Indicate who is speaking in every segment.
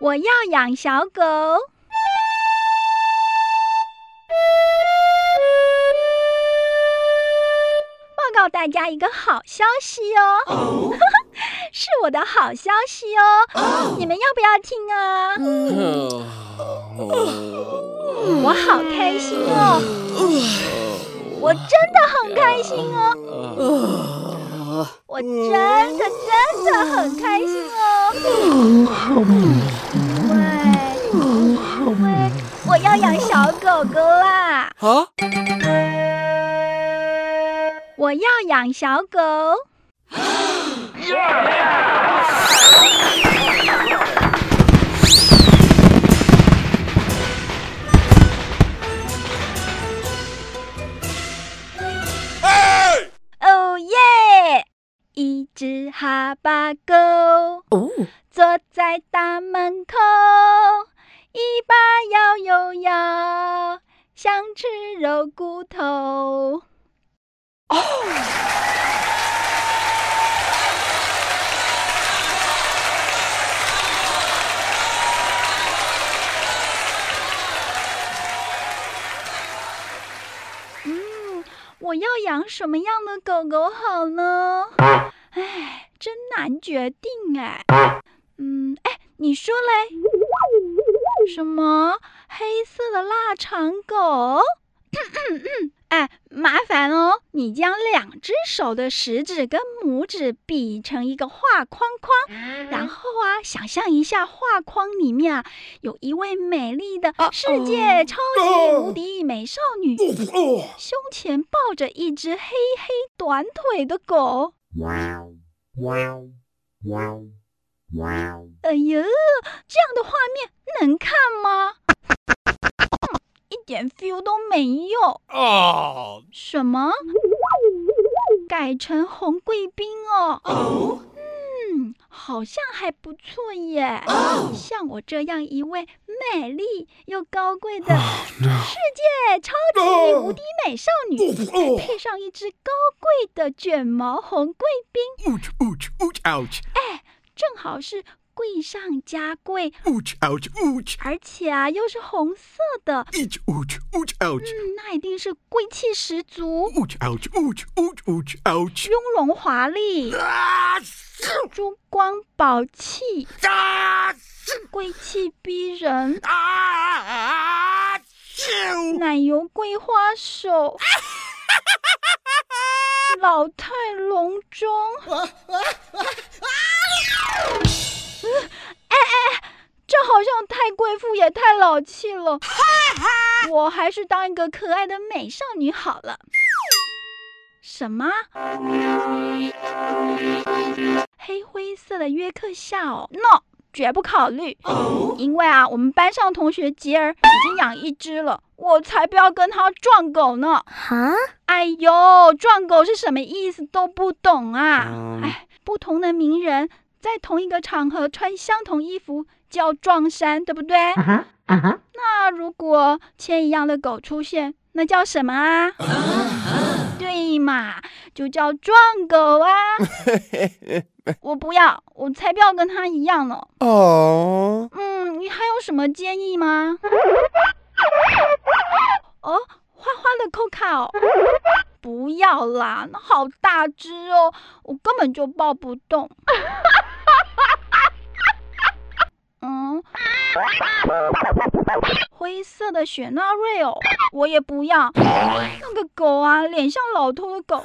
Speaker 1: 我要养小狗。报告大家一个好消息哦，是我的好消息哦，你们要不要听啊？我好开心哦，我真的很开心哦，我真的真的很开心哦，我要养小狗狗啦，
Speaker 2: 啊！
Speaker 1: 我要养小狗。
Speaker 2: 哎，
Speaker 1: 哦耶！一只哈巴狗
Speaker 3: 哦，
Speaker 1: 坐在大门口，尾巴摇又摇，想吃肉骨头。嗯，我要养什么样的狗狗好呢？哎，真难决定哎。嗯，哎，你说嘞？什么黑色的腊肠狗？哎，麻烦哦，你将两只手的食指跟拇指比成一个画框框，然后啊，想象一下画框里面啊，有一位美丽的世界超级无敌美少女，
Speaker 2: 哦，
Speaker 1: 胸前抱着一只黑黑短腿的狗。
Speaker 4: Wow, wow, wow, wow.
Speaker 1: 哎呀，这样的画面能看吗？嗯一点 feel 都没有。
Speaker 2: 哦，
Speaker 1: 什么？改成红贵宾哦？嗯，好像还不错耶。像我这样一位美丽又高贵的世界超级无敌美少女，再配上一只高贵的卷毛红贵宾
Speaker 2: ，ouch, ouch, ouch, ouch,
Speaker 1: 正好是贵上加贵
Speaker 2: ，ouch, ouch, ouch,
Speaker 1: 而且啊又是红色的
Speaker 2: ，each, ouch, ouch, ouch,
Speaker 1: 嗯，那一定是贵气十足
Speaker 2: ，ouch, ouch, ouch, ouch, ouch, ouch.
Speaker 1: 雍容华丽，
Speaker 2: 啊
Speaker 1: 珠光宝气，
Speaker 2: 啊
Speaker 1: 贵气逼人，
Speaker 2: 啊！啾
Speaker 1: 奶油桂花手，老态龙钟。哎哎，这好像太贵妇也太老气了，我还是当一个可爱的美少女好了。什么？黑灰色的约克夏哦？No，绝不考虑。因为啊，我们班上同学杰儿已经养一只了，我才不要跟他撞狗呢。
Speaker 3: 哈，
Speaker 1: 哎呦，撞狗是什么意思都不懂啊！
Speaker 2: 嗯
Speaker 1: 哎，不同的名人在同一个场合穿相同衣服叫撞衫，对不对
Speaker 4: ？Uh-huh, uh-huh.
Speaker 1: 那如果牵一样的狗出现，那叫什么啊？对嘛，就叫撞狗啊！我不要，我才不要跟他一样呢。
Speaker 2: 哦，
Speaker 1: 嗯，你还有什么建议吗？哦，花花的扣卡哦，不要啦，那好大只哦，我根本就抱不动。嗯，灰色的雪纳瑞哦，我也不要。那个狗啊，脸像老头的狗，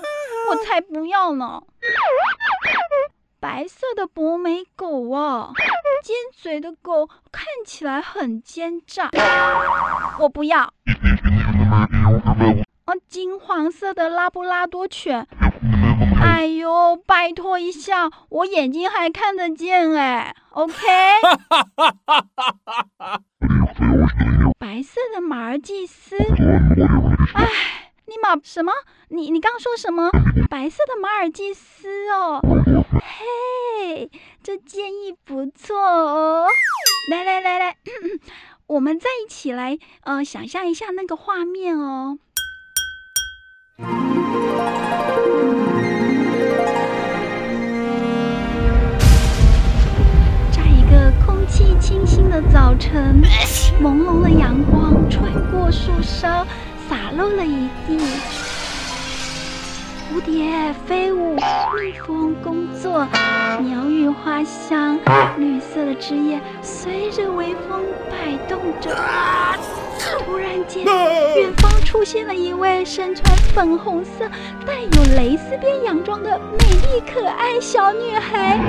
Speaker 1: 我才不要呢。白色的博美狗啊，尖嘴的狗看起来很奸诈，我不要。哦，金黄色的拉布拉多犬，哎呦，拜托一下，我眼睛还看得见哎，OK。白色的马尔济斯，哎，你马什么？你你刚说什么？白色的马尔济斯哦，嘿，这建议不错哦。来来来来，我们再一起来呃想象一下那个画面哦。在一个空气清新的早晨，朦胧的阳光吹过树梢，洒落了一地。蝴蝶飞舞，蜜蜂工作，鸟语花香，绿色的枝叶随着微风摆动着。突然间，远方出现了一位身穿粉红色、带有蕾丝边洋装的美丽可爱小女孩。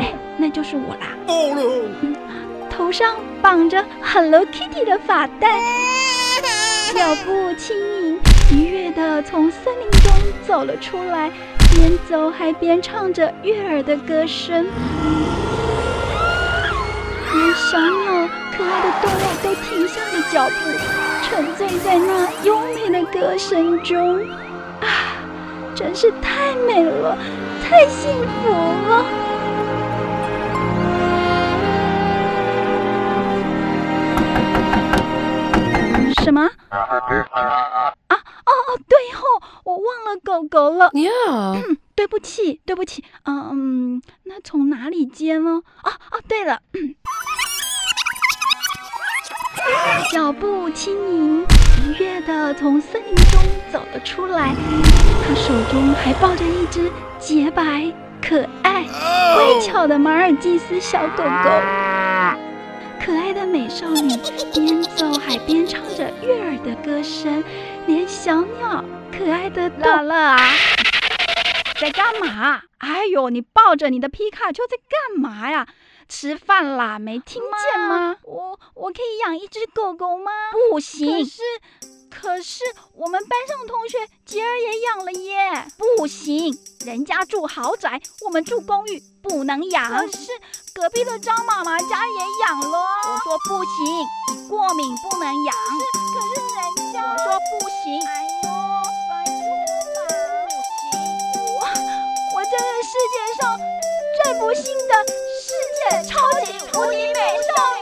Speaker 1: 哎，那就是我啦！
Speaker 2: 哦
Speaker 1: 头上绑着 Hello Kitty 的发带，脚步轻盈，愉悦地从森林中走了出来，边走还边唱着悦耳的歌声。连小鸟、可爱的动物都脚步，沉醉在那优美的歌声中。啊，真是太美了，太幸福了！什么？啊哦哦，对哦、我忘了狗狗了。
Speaker 3: Yeah.
Speaker 1: 对不起，对不起，嗯，那从哪里接呢？哦哦，对了，脚步轻盈，愉悦地从森林中走了出来，他手中还抱着一只洁白、可爱、乖巧的马尔济斯小狗狗。可爱的美少女边走还边唱着悦耳的歌声，连小鸟可爱的乐乐啊，在干嘛？哎呦，你抱着你的皮卡丘在干嘛呀？吃饭啦，没听见吗？我我可以养一只狗狗吗？不行。可是可是我们班上同学杰儿也养了耶。不行，人家住豪宅，我们住公寓，不能养。可是隔壁的张妈妈家也养了。我说不行，你过敏不能养。可是人家我说不行。哎呦，拜托啦，不行。我我真是世界上最不幸的超级无敌美少女